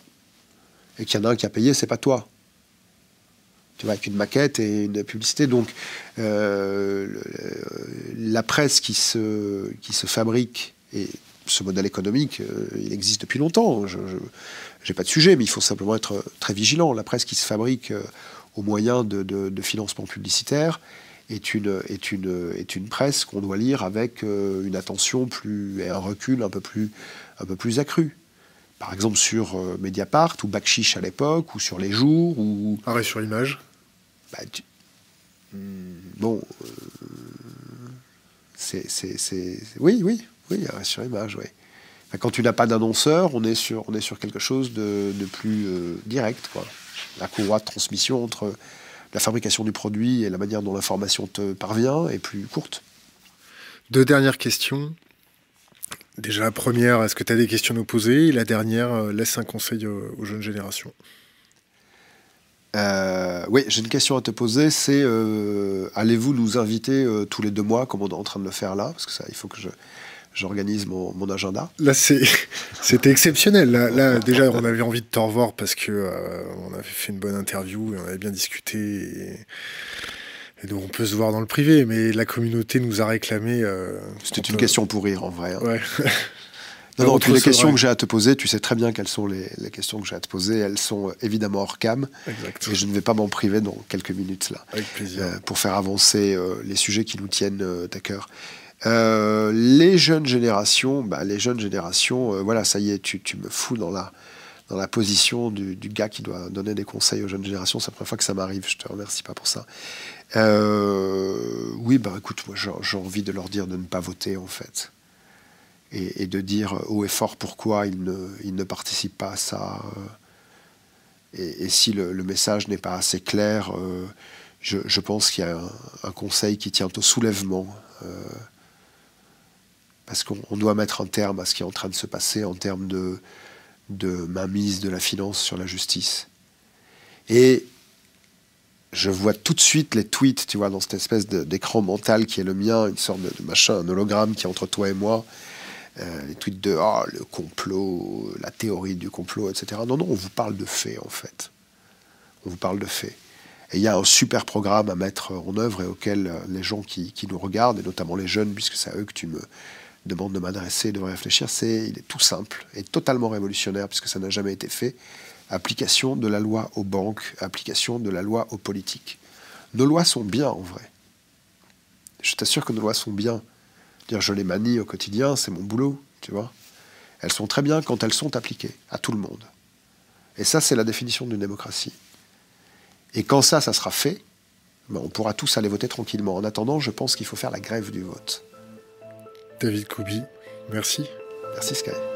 et qu'il y en a un qui a payé, c'est pas toi avec une maquette et une publicité. Donc, euh, la presse qui se, qui se fabrique, et ce modèle économique, euh, il existe depuis longtemps. Je n'ai pas de sujet, mais il faut simplement être très vigilant. La presse qui se fabrique euh, au moyen de, de, financement publicitaire est une, est une, est une presse qu'on doit lire avec une attention plus, et un recul un peu plus, un peu plus accru par exemple sur Mediapart ou Bakchiche à l'époque, ou sur Les Jours, ou... Arrêt sur image bah, hmm, bon, euh, c'est, oui, oui, oui, sur image, oui. quand tu n'as pas d'annonceur, on est sur, quelque chose de, plus euh, direct, quoi. La courroie de transmission entre la fabrication du produit et la manière dont l'information te parvient est plus courte. Deux dernières questions. Déjà, la première, est-ce que tu as des questions à nous poser? La dernière, euh, laisse un conseil aux jeunes générations. Euh, oui, j'ai une question à te poser. C'est euh, allez-vous nous inviter euh, tous les deux mois, comme on est en train de le faire là, parce que ça, il faut que je j'organise mon, mon, agenda. Là, c'était exceptionnel. Là, déjà, on avait envie de te revoir parce que on avait fait une bonne interview et on avait bien discuté. Et, donc, on peut se voir dans le privé, mais la communauté nous a réclamé. C'était une question pour rire, en vrai. Hein. Ouais. Non, non, toutes les questions que j'ai à te poser, tu sais très bien quelles sont les, questions que j'ai à te poser. Elles sont euh, évidemment hors cam. Et je ne vais pas m'en priver dans quelques minutes là. Avec plaisir. Euh, pour faire avancer euh, les sujets qui nous tiennent à cœur. les jeunes générations, bah, les jeunes générations, voilà, ça y est, tu, tu, me fous dans la, dans la position du, du, gars qui doit donner des conseils aux jeunes générations. C'est la première fois que ça m'arrive, je te remercie pas pour ça. oui, bah écoute, moi j'ai envie de leur dire de ne pas voter en fait et, de dire haut et fort pourquoi il ne, il ne participe pas à ça. Euh, et, si le, message n'est pas assez clair, euh, je, je, pense qu'il y a un, conseil qui tient au soulèvement. Euh, parce qu'on doit mettre un terme à ce qui est en train de se passer en termes de, de mainmise de la finance sur la justice. Et je vois tout de suite les tweets, tu vois, dans cette espèce d'écran mental qui est le mien, une sorte de, machin, un hologramme qui est entre toi et moi. Euh, les tweets de oh, le complot, la théorie du complot, etc. Non, non, on vous parle de faits, en fait. On vous parle de faits. Et il y a un super programme à mettre en œuvre et auquel euh, les gens qui, qui nous regardent, et notamment les jeunes, puisque c'est à eux que tu me demandes de m'adresser, de réfléchir, c'est il est tout simple et totalement révolutionnaire, puisque ça n'a jamais été fait application de la loi aux banques, application de la loi aux politiques. Nos lois sont bien en vrai. Je t'assure que nos lois sont bien. Dire je les manie au quotidien, c'est mon boulot, tu vois. Elles sont très bien quand elles sont appliquées à tout le monde. Et ça, c'est la définition d'une démocratie. Et quand ça, ça sera fait, ben, on pourra tous aller voter tranquillement. En attendant, je pense qu'il faut faire la grève du vote. David Koubi, merci. Merci Sky.